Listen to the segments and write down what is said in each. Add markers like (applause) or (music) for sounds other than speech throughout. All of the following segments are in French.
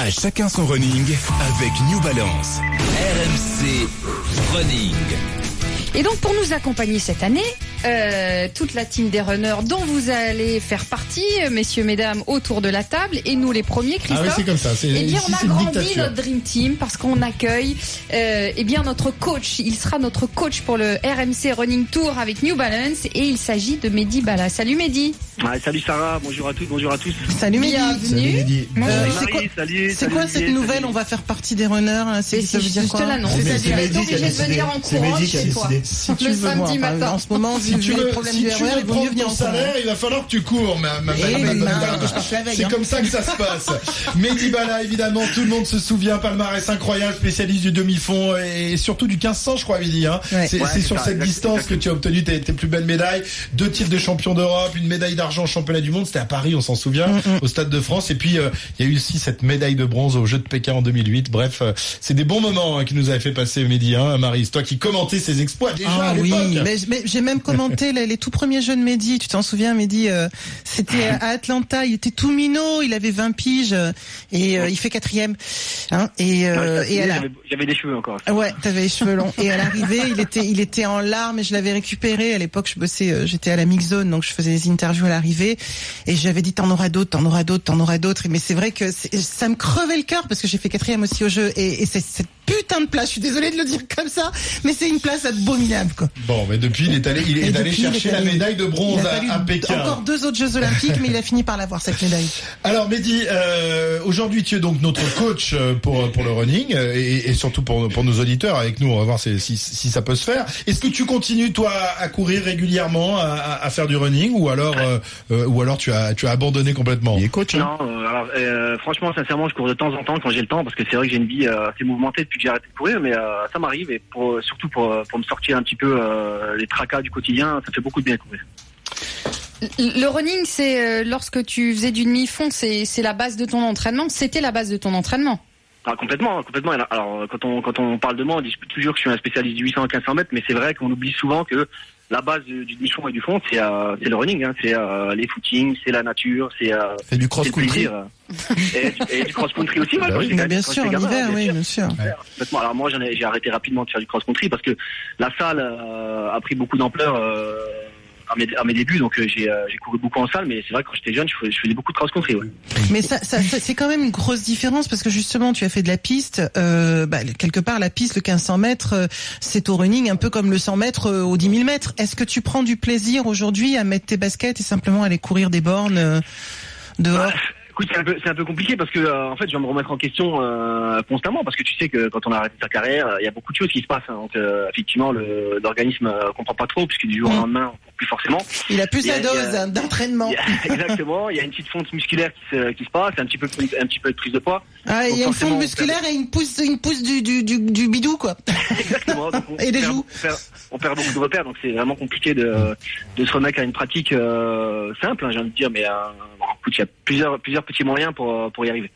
À chacun son running avec New Balance. RMC Running. Et donc pour nous accompagner cette année, euh, toute la team des runners dont vous allez faire partie, euh, messieurs, mesdames, autour de la table, et nous les premiers, Christophe. Ah oui, c'est comme ça. Eh bien, on a grandi notre Dream Team parce qu'on accueille euh, eh bien notre coach. Il sera notre coach pour le RMC Running Tour avec New Balance et il s'agit de Mehdi Bala. Salut Mehdi. Ouais, salut Sarah, bonjour à tous, bonjour à tous. Salut Mehdi. Bienvenue. Euh, Salut c'est quoi, salut, salut quoi cette nouvelle? Salut. On va faire partie des runners. hein, C'est ça veut dire je te quoi? l'annonce, c'est-à-dire obligé de venir en C'est courant chez toi. Le samedi matin. En ce moment, Si tu veux, si tu veux prendre venir ton salaire, il va falloir que tu cours, ma, ma, ma- Eh, C'est comme ça que ça se passe. (laughs) Mehdi Bala, évidemment, tout le monde se souvient, palmarès incroyable, spécialiste du demi-fond et surtout du 1500, je crois, Mehdi. Hein. Ouais. C'est Ouais, sur cette distance que tu as obtenu tes, tes plus belles médailles. Deux titres de champion d'Europe, une médaille d'argent au championnat du monde, c'était à Paris, on s'en souvient, Mm, au Stade de France. Et puis, euh, il y a eu aussi cette médaille de bronze aux Jeux de Pékin en 2008. Bref, euh, c'est des bons moments hein, qui nous avaient fait passer, Mehdi, hein, Marie. C'est toi qui commentais ses exploits déjà Ah à oui, l'époque. mais, mais j'ai même commenté les, les tout premiers jeux de Mehdi. Tu t'en souviens, Mehdi euh, C'était à Atlanta. Il était tout minot. Il avait 20 piges euh, et euh, il fait quatrième. Hein, et euh, Ouais, et à la- j'avais- des cheveux encore. Ah Ouais, t'avais les cheveux longs. Et à l'arrivée, il était, il était en larmes et je l'avais récupéré. À l'époque, je bossais, j'étais à la mix zone, donc je faisais des interviews à l'arrivée. Et j'avais dit, t'en auras d'autres, t'en auras d'autres, t'en auras d'autres. Mais c'est vrai que ça me crevait le cœur parce que j'ai fait quatrième aussi au jeu. Et, et c'est cette putain de place, je suis désolée de le dire comme ça, mais c'est une place abominable, quoi. Bon, mais depuis, il est allé, il est allé depuis, il chercher la médaille de bronze Il a à, fallu à Pékin. encore deux autres Jeux Olympiques, mais il a fini par l'avoir, cette médaille. Alors, Mehdi, euh, aujourd'hui, tu es donc notre coach euh, pour pour le running euh, et, et surtout pour pour nos auditeurs. Avec nous, on va voir si si, si ça peut se faire. Est-ce que tu continues toi à courir régulièrement, à, faire du running, ou alors euh, ou alors tu as tu as abandonné complètement? Il est coach, hein. Non, alors euh, franchement, sincèrement, je cours de temps en temps quand j'ai le temps parce que c'est vrai que j'ai une vie euh, assez mouvementée depuis que j'ai de courir, mais euh, ça m'arrive et surtout pour, euh, pour me sortir un petit peu euh, les tracas du quotidien, ça fait beaucoup de bien courir. Le running, c'est lorsque tu faisais du demi-fond, c'est la base de ton entraînement. C'était la base de ton entraînement. Ah, complètement, complètement. Alors quand on quand on parle de moi, on dit toujours que je suis un spécialiste du 800 à 1500 mètres, mais c'est vrai qu'on oublie souvent que la base du, demi-fond et du fond, c'est euh, le running, hein, c'est euh, les footings, c'est la nature, c'est euh, du cross-country. (laughs) et, du- et du cross-country aussi, ouais, Bah oui, Mais bien sûr, oui, bien sûr. Alors moi, j'ai arrêté rapidement de faire du cross-country parce que la salle a pris beaucoup d'ampleur à, mes, à mes débuts. Donc euh, j'ai, euh, j'ai couru beaucoup en salle, mais c'est vrai que quand j'étais jeune, je faisais, je faisais beaucoup de cross-country. Ouais. Mais ça, ça, ça- c'est quand même une grosse différence parce que justement, tu as fait de la piste. Euh, bah, quelque part, la piste, le 1500 mètres, euh, c'est au running un peu comme le 100 mètres au 10 000 mètres. Est-ce que tu prends du plaisir aujourd'hui à mettre tes baskets et simplement aller courir des bornes dehors? Écoute, c'est un peu, c'est un peu compliqué parce que euh, en fait, je vais me remettre en question euh, constamment parce que tu sais que quand on a arrêté sa carrière, euh, il y a beaucoup de choses qui se passent. hein. donc effectivement, le, l'organisme comprend pas trop puisque du jour au Mm. lendemain, plus forcément. Il a plus sa a- dose hein, d'entraînement. A- (laughs) exactement, il y a une petite fonte musculaire qui se, qui se passe, un petit peu, un petit peu de prise de poids. Ah, il y a une fonte musculaire et une pousse, une pousse du, du, du, du bidou, quoi. (laughs) Exactement. donc (laughs) Et des perd- joues. On perd, on perd beaucoup de repères, donc c'est vraiment compliqué de, de se remettre à une pratique simple, hein, j'ai envie de dire, mais euh, il y a plusieurs, plusieurs petits moyens pour, pour y arriver.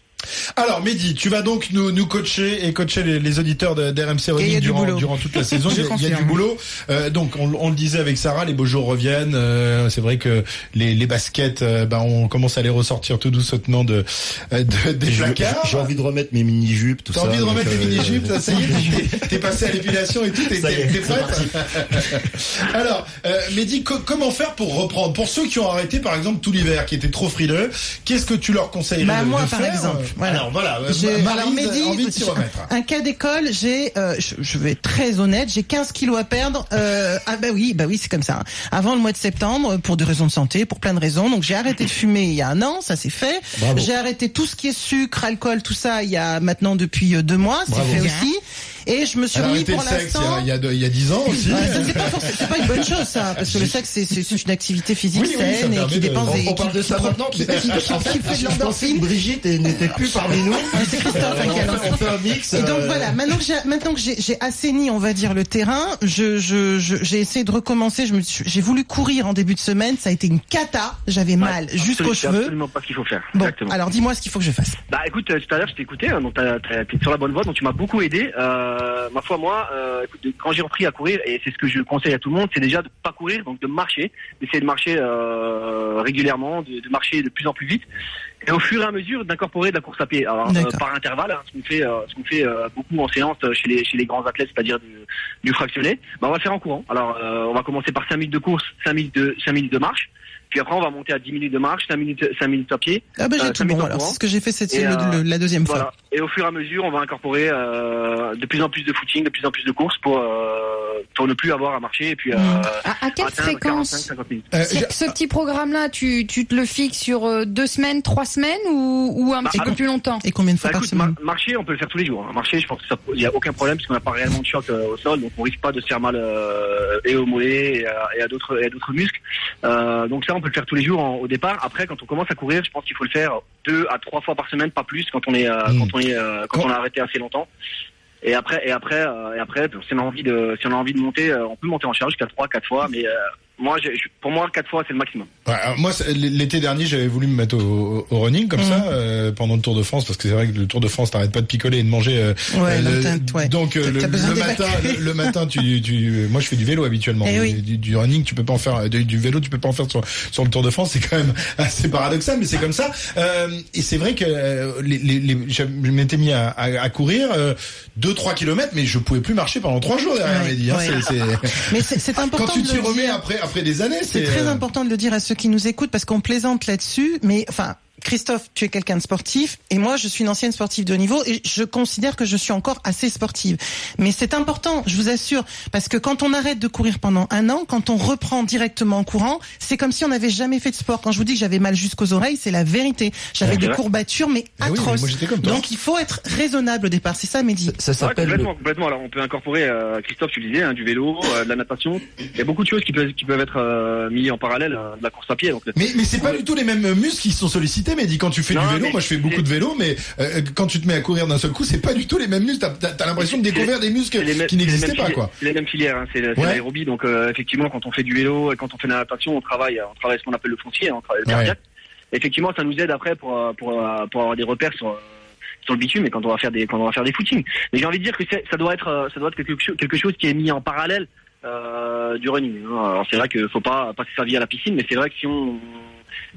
Alors, Mehdi, tu vas donc nous, nous coacher et coacher les, les auditeurs de- d'RMC Running du durant, durant toute la saison. Il, y a, il y a du boulot. Euh, donc, on, on le disait avec Sarah, les beaux jours reviennent. Euh, c'est vrai que les, les baskets, euh, bah, on commence à les ressortir tout doucement de, euh, de- des J'ai placards. j'ai envie de remettre mes mini-jupes, tout T'as ça. envie de remettre les euh, mini-jupes, là, ça y est, (laughs) t'es- passé à l'épilation et tout, t'es prête (laughs) Alors, euh, Mehdi, co- comment faire pour reprendre? Pour ceux qui ont arrêté, par exemple, tout l'hiver, qui étaient trop frileux, qu'est-ce que tu leur conseillerais Bah, de, moi, de par faire? exemple, voilà. Alors, voilà, euh, J'ai- Maryse alors, Mehdi, a envie de s'y j'ai- remettre. Un cas d'école, j'ai, euh, je, je vais être très honnête, j'ai 15 kilos à perdre. Euh, ah bah oui, bah oui, c'est comme ça. Avant le mois de septembre, pour des raisons de santé, pour plein de raisons. Donc j'ai arrêté de fumer il y a un an, ça c'est fait. J'ai arrêté tout ce qui est sucre, alcool, tout ça il y a maintenant depuis euh, deux mois, c'est fait aussi. Et je me suis Elle a mis pour le sexe il y a- l'instant. il y, a, il y a 10 ans aussi. C'est pas, une bonne chose ça, parce que le sexe c'est c'est une activité physique Oui, oui, ça saine et qui de- dépense on- des. On parle qui- de ça maintenant. qui, fait de l'endorphine. Brigitte n'était plus parmi nous. C'est Christophe qui a lancé. On fait un mix. Et donc euh, voilà, maintenant que j'ai maintenant que j'ai assaini, on va dire le terrain, je j'ai essayé de recommencer. Je me j'ai voulu courir en début de semaine, ça a été une cata. J'avais mal jusqu'aux cheveux. absolument pas ce qu'il faut faire. Bon, Exactement. alors dis-moi ce qu'il faut que je fasse. Bah écoute, euh, tout à l'heure je t'ai écouté, hein, donc t'es sur la bonne voie, donc tu m'as beaucoup aidé. Euh, ma foi, moi, euh, écoute, quand j'ai repris à courir, et c'est ce que je conseille à tout le monde, c'est déjà de pas courir, donc de marcher, d'essayer de marcher euh, régulièrement, de, de marcher de plus en plus vite. et au fur et à mesure d'incorporer de la course à pied. Alors euh, par intervalle, hein, ce qu'on fait, euh, ce qu'on fait euh, beaucoup en séance euh, chez les chez les grands athlètes, c'est-à-dire du, du fractionné, bah, on va le faire en courant. Alors euh, on va commencer par 5 minutes de course, 5 minutes de 5 minutes de marche, puis après on va monter à 10 minutes de marche, 5 minutes 5 minutes à pied. Ah bah j'ai Euh, tout bon alors. C'est ce que j'ai fait cette Et, le- euh, le- la deuxième Voilà. fois. Et au fur et à mesure, on va incorporer euh, de plus en plus de footing, de plus en plus de courses pour euh, pour ne plus avoir à marcher et puis euh, Mm. À, à quelle atteindre fréquence 45, 50 minutes. Euh, ce, petit programme-là, tu, tu te le fixes sur deux semaines, trois semaines ou, ou un Bah, petit peu plus longtemps? Et combien de fois Bah, par écoute, semaine? mar- marcher, on peut le faire tous les jours. hein. Marcher, je pense que ça, il y a aucun problème puisqu'on n'a pas réellement de choc euh, au sol, donc on risque pas de se faire mal euh, et au mollet et à, à d'autres et à d'autres muscles. Euh, donc ça, on peut le faire tous les jours en- au départ. Après, quand on commence à courir, je pense qu'il faut le faire deux à trois fois par semaine, pas plus, quand on est euh, Mm. quand on est euh, quand on a arrêté assez longtemps. Et après, et après, euh, et après, si on a envie de, si on a envie de monter, euh, on peut monter en charge jusqu'à trois, quatre fois. Mais euh, moi, je- pour moi, quatre fois, c'est le maximum. Ouais, alors moi, l'été dernier, j'avais voulu me mettre au, au running comme Mhm. ça euh, pendant le Tour de France, parce que c'est vrai que le Tour de France, t'arrêtes pas de picoler et de manger. euh, Ouais, euh, donc le- t'as- ouais. donc euh, le, le matin, le, le matin, tu, tu, moi, je fais du vélo habituellement. Eh oui. du, du running, tu peux pas en faire, du, du vélo, tu peux pas en faire sur, sur le Tour de France. C'est quand même (laughs) assez paradoxal, mais c'est comme ça. Euh, et c'est vrai que euh, les, les, les- je m'étais mis à, à, à courir euh, 2-3 kilomètres, mais je pouvais plus marcher pendant trois jours derrière Ouais, Mehdi. Hein, ouais. c'est- c'est- Mais c'est (laughs) important Quand tu t'y remets après, après des années, C'est très euh, important de le dire à ceux qui nous écoutent parce qu'on plaisante là-dessus, mais enfin. Christophe, tu es quelqu'un de sportif et moi je suis une ancienne sportive de haut niveau et je considère que je suis encore assez sportive. Mais c'est important, je vous assure, parce que quand on arrête de courir pendant un an, quand on reprend directement en courant, c'est comme si on n'avait jamais fait de sport. Quand je vous dis que j'avais mal jusqu'aux oreilles, c'est la vérité. J'avais des courbatures mais Ah oui, mais atroces. moi, j'étais comme toi. Donc il faut être raisonnable au départ, c'est ça Mehdi. Ça Ouais, le- complètement, complètement. Alors on peut incorporer, euh, Christophe, tu le disais, hein, du vélo, euh, de la natation. Il y a beaucoup de choses qui peuvent qui peuvent être euh, mis en parallèle euh, de la course à pied. Donc, Mais, mais c'est pas du tout les mêmes muscles qui sont sollicités, mais dit quand tu fais Non, du vélo, moi je fais beaucoup de vélo, mais euh, quand tu te mets à courir d'un seul coup, c'est pas du tout les mêmes muscles. T'as, t'as l'impression de découvrir des muscles mêmes- qui n'existaient pas, quoi. Les mêmes filières, hein, c'est Ouais. l'aérobie. Donc euh, effectivement, quand on fait du vélo et quand on fait de la natation, on travaille, on travaille ce qu'on appelle le foncier, hein, on travaille le Ouais. cardiaque. Effectivement, ça nous aide après pour euh, pour pour avoir des repères sur sur le bitume et quand on va faire des quand on va faire des footings. Mais j'ai envie de dire que ça doit être ça doit être quelque chose quelque chose qui est mis en parallèle euh, du running. hein. Alors c'est vrai qu'il faut pas passer sa vie à la piscine, mais c'est vrai que si on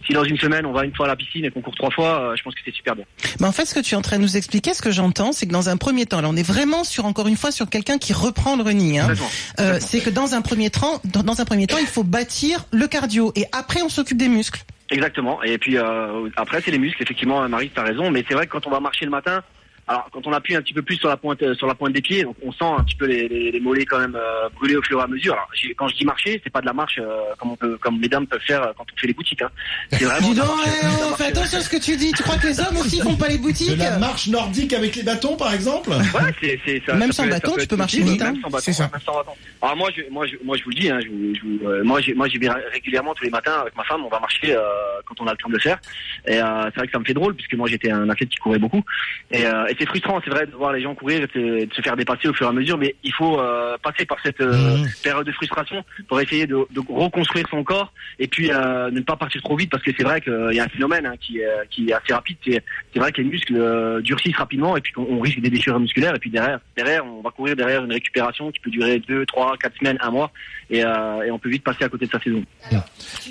si dans une semaine on va une fois à la piscine et qu'on court trois fois, euh, je pense que c'est super bien. Mais en fait, ce que tu es en train de nous expliquer, ce que j'entends, c'est que dans un premier temps, là, on est vraiment sur encore une fois sur quelqu'un qui reprend le running. Hein. Euh, c'est que dans un premier temps, dans, dans un premier temps, il faut bâtir le cardio et après on s'occupe des muscles. Exactement. Et puis euh, après, c'est les muscles. Effectivement, Marie, t'as raison. Mais c'est vrai que quand on va marcher le matin, alors quand on appuie un petit peu plus sur la pointe, euh, sur la pointe des pieds, donc on sent un petit peu les, les, les mollets quand même euh, brûler au fur et à mesure. Alors quand je dis marcher, c'est pas de la marche euh, comme on peut, comme mesdames peuvent faire euh, quand on fait les boutiques. Hein. C'est vraiment. Dis donc, marche- eh, oh, marche- fais attention à ce que tu dis. Tu crois que les hommes aussi font pas les boutiques De la marche nordique avec les bâtons, par exemple? Ouais, c'est, c'est, ça, Même ça sans peut- bâton, ça tu peux marcher vite, Même hein. sans bâton, C'est ça. même sans bâton. Alors moi, je, moi, je, moi, je vous le dis, hein, je, je, euh, moi, j'ai, moi, j'y vais régulièrement tous les matins avec ma femme. On va marcher euh, quand on a le temps de le faire. Et euh, c'est vrai que ça me fait drôle puisque moi, j'étais un athlète qui courait beaucoup. Et, euh, et c'est frustrant, c'est vrai, de voir les gens courir et de, de se faire dépasser au fur et à mesure. Mais il faut euh, passer par cette euh, Mhm. période de frustration pour essayer de, de reconstruire son corps et puis euh, ne pas partir trop vite parce que c'est vrai qu'il y a un phénomène hein, qui, est- qui est assez rapide. C'est, c'est vrai que les muscles euh, durcissent rapidement et puis qu'on on risque des déchirures musculaires et puis derrière, derrière, on va courir derrière une récupération qui peut durer deux, trois, quatre semaines, un mois et, euh, et on peut vite passer à côté de sa saison.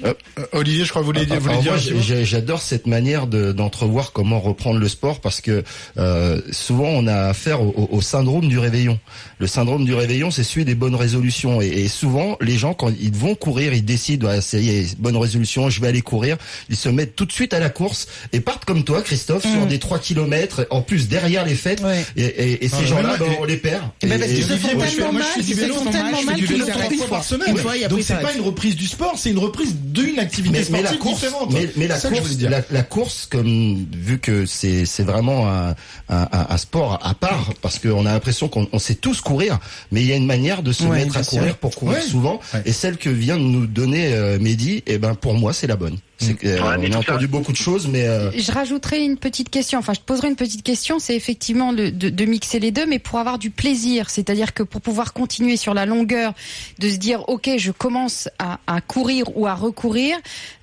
Euh, Olivier, je crois que vous voulez, vous voulez dire. j'adore cette manière de- d'entrevoir comment reprendre le sport parce que euh, souvent on a affaire au, syndrome du réveillon. Le syndrome du réveillon, c'est celui des bonnes résolutions et, et souvent les gens quand ils vont courir, ils décident ah, ça y est, bonne résolution, je vais aller courir, ils se mettent tout de suite à la course et partent comme toi, Christophe, sur Mm. des 3 kilomètres, en plus derrière les fêtes. Ouais. Et, et- et ces Ah, gens-là, ben, on les perd. Eh ben, parce Et- qu'ils se font tellement mal, ils se font c'est tellement mal qu'ils le font une fois par semaine. Donc c'est pas une reprise du sport, c'est une reprise d'une activité mais, mais la sportive course, différente. mais, mais la que course, la, la course, comme vu que c'est c'est vraiment un, un, un- un sport à part, parce qu'on a l'impression qu'on on sait tous courir, mais il y a une manière de se Ouais, mettre à courir pour courir Ouais. souvent, Ouais. et celle que vient de nous donner euh, Mehdi, et ben pour moi c'est la bonne. Que, euh, Ouais, on a ça- entendu beaucoup de choses, mais euh, Je rajouterai une petite question, enfin je te poserai une petite question, c'est effectivement le- de, de mixer les deux, mais pour avoir du plaisir, c'est-à-dire que pour pouvoir continuer sur la longueur, de se dire ok je commence à, à courir ou à recourir,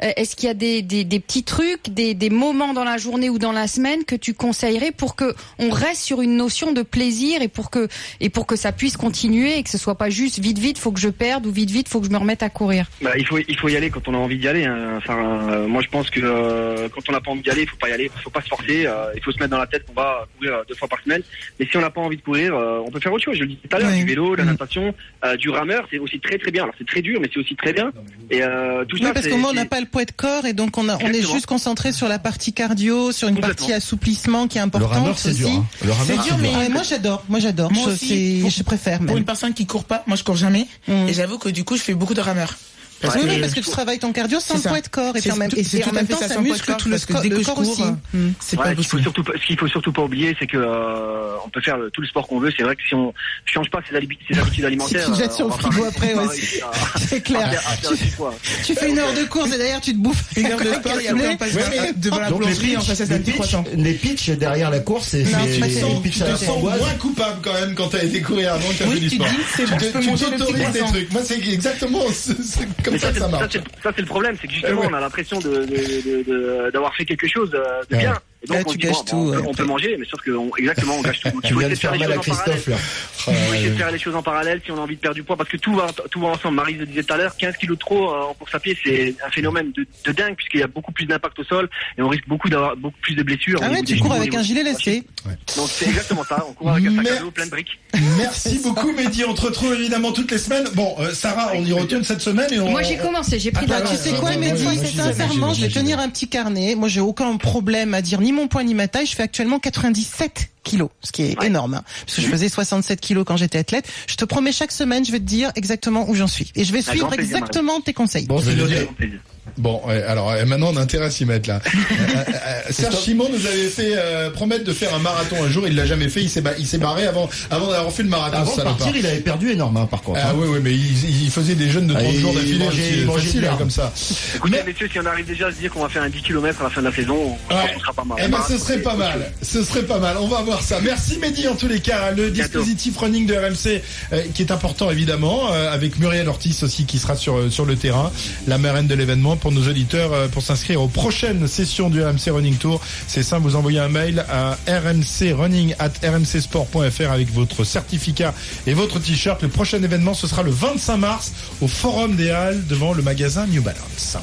euh, est-ce qu'il y a des, des, des petits trucs, des, des moments dans la journée ou dans la semaine que tu conseillerais pour que on reste sur une notion de plaisir et pour que et pour que ça puisse continuer et que ce soit pas juste vite vite faut que je perde ou vite vite faut que je me remette à courir? Bah, il faut il faut y aller quand on a envie d'y aller. hein. Enfin, euh, moi je pense que euh, quand on n'a pas envie d'y aller, il faut pas y aller, il faut pas se forcer, euh, il faut se mettre dans la tête qu'on va courir deux fois par semaine. Mais si on n'a pas envie de courir, euh, on peut faire autre chose. Je le disais tout à l'heure, du vélo, de la Mm. natation, euh, du rameur, c'est aussi très très bien. Alors c'est très dur, mais c'est aussi très bien. Et euh, tout Oui, ça, parce qu'au moins on n'a pas le poids de corps et donc on, a, on est juste concentré sur la partie cardio, sur une partie assouplissement qui est Le importante rameur, c'est aussi. dur. hein. Le rameur, C'est dur, mais- moi j'adore, moi j'adore. Moi Je, aussi, pour- je préfère Pour une personne qui court pas, moi je cours jamais. Mm. Et j'avoue que du coup, je fais beaucoup de rameurs. Parce oui, que- oui, parce que tu travailles ton cardio sans le poids de corps et, en même, et, c'est et tout en même fait temps ça, de muscle tout le, que le corps cours, aussi. euh, Mm. C'est Ouais, pas ce qu'il faut possible. surtout pas- ce qu'il faut surtout pas oublier, c'est que euh, on peut faire le- tout le sport qu'on veut. C'est vrai que si on change pas ses, habi- ses habitudes alimentaires, tu te jettes euh, sur le frigo après à- C'est clair. Tu fais une heure de course et derrière tu te bouffes Une heure de sport après on passe Ouais, devant- la boulangerie, pitchs, passe à petit croissant. les pitchs derrière la course, c'est tu te les sens- Tu moins coupable quand même quand t'as été courir avant que t'as Oui, fait du tu sport. dis, c'est bon, Tu tu t'autorises des trucs. Moi, c'est exactement comme Mais ça ça, que ça marche. c'est ça, c'est le problème, c'est que justement, Eh ouais. on a l'impression de, de- de- de- d'avoir fait quelque chose euh, de Ouais. bien. Et donc, Là, on tu dit, bon, tout, on, peut, ouais, on peut manger, mais sauf que, on- exactement, on gâche tout. (laughs) Donc, il faut essayer de faire faire les choses en parallèle. Il faut essayer de ouais. faire les choses en parallèle si on a envie de perdre du poids, parce que tout va, tout va ensemble. Marie le disait tout à l'heure, 15 kilos de trop euh, en course à pied, c'est un phénomène de, de dingue, puisqu'il y a beaucoup plus d'impact au sol, et on risque beaucoup d'avoir beaucoup plus de blessures. Ah ouais, tu cours avec un gilet lesté. Donc, c'est exactement ça. On court avec un sac à dos plein de briques. Merci beaucoup Mehdi, on te retrouve évidemment toutes les semaines. Bon, euh, Sarah, on y retourne cette semaine et on. Moi j'ai commencé, j'ai pris de Ah, la Tu sais quoi, ouais, Mehdi Sincèrement, je vais tenir un petit carnet. Moi, j'ai aucun problème à dire ni mon poids ni ma taille. Je fais actuellement 97 kilos, ce qui est Ouais. énorme. hein, parce que je faisais 67 kilos quand j'étais athlète. Je te promets, chaque semaine, je vais te dire exactement où j'en suis. Et je vais suivre plaisir, exactement tes conseils. Bon, Bon, ouais, alors euh, maintenant on a intérêt à s'y mettre là. (laughs) Euh, euh, Serge Simon nous avait fait euh, promettre de faire un marathon un jour, il l'a jamais fait, il s'est ba- il s'est barré avant avant d'avoir fait le marathon. Avant de partir, il avait perdu énorme, hein, par contre. Ah hein. oui, oui, mais il, il faisait des jeûnes de 30 Ah, jours il d'affilée, mangeait- mangeait facile, l'herbe. comme ça. Écoutez, Mais- messieurs, si on arrive déjà à se dire qu'on va faire un 10 km à la fin de la saison, Ouais. sera pas mal. Eh ben, ce serait pas mal. Ce serait pas mal. On va voir ça. Merci Mehdi en tous les cas. Le Bientôt. dispositif running de RMC euh, qui est important évidemment, euh, avec Muriel Ortiz aussi qui sera sur euh, sur le terrain, la marraine de l'événement pour nos auditeurs euh, pour s'inscrire aux prochaines sessions du RMC Running Tour. C'est simple, vous envoyez un mail à rmcrunning at rmcsport.fr avec votre certificat et votre t-shirt. Le prochain événement ce sera le 25 mars au Forum des Halles devant le magasin New Balance.